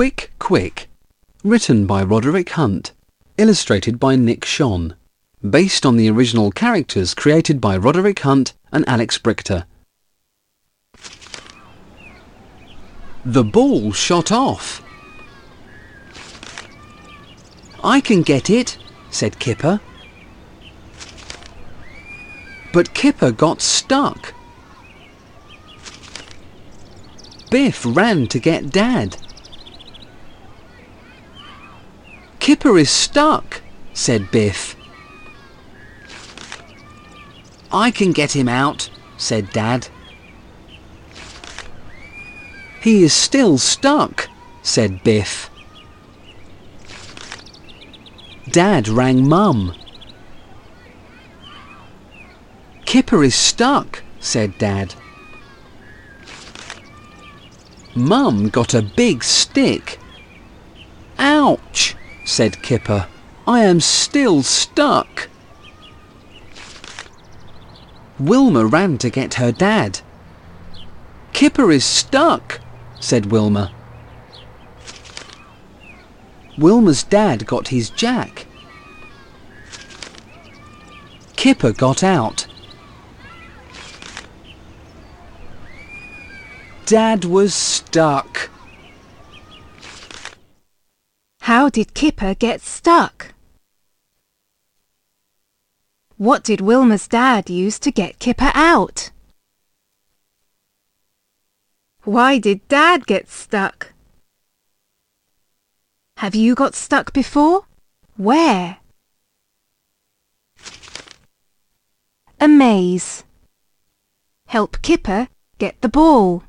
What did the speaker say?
Quick Quick. Written by Roderick Hunt. Illustrated by Nick Schon. Based on the original characters created by Roderick Hunt and Alex Brychta. The ball shot off. I can get it, said Kipper. But Kipper got stuck. Biff ran to get Dad. Kipper is stuck, said Biff. I can get him out, said Dad. He is still stuck, said Biff. Dad rang Mum. Kipper is stuck, said Dad. Mum got a big stick. Ouch, said Kipper. I am still stuck. Wilma ran to get her dad. Kipper is stuck, said Wilma. Wilma's dad got his jack. Kipper got out. Dad was stuck. How did Kipper get stuck? What did Wilma's dad use to get Kipper out? Why did Dad get stuck? Have you got stuck before? Where? A maze. Help Kipper get the ball.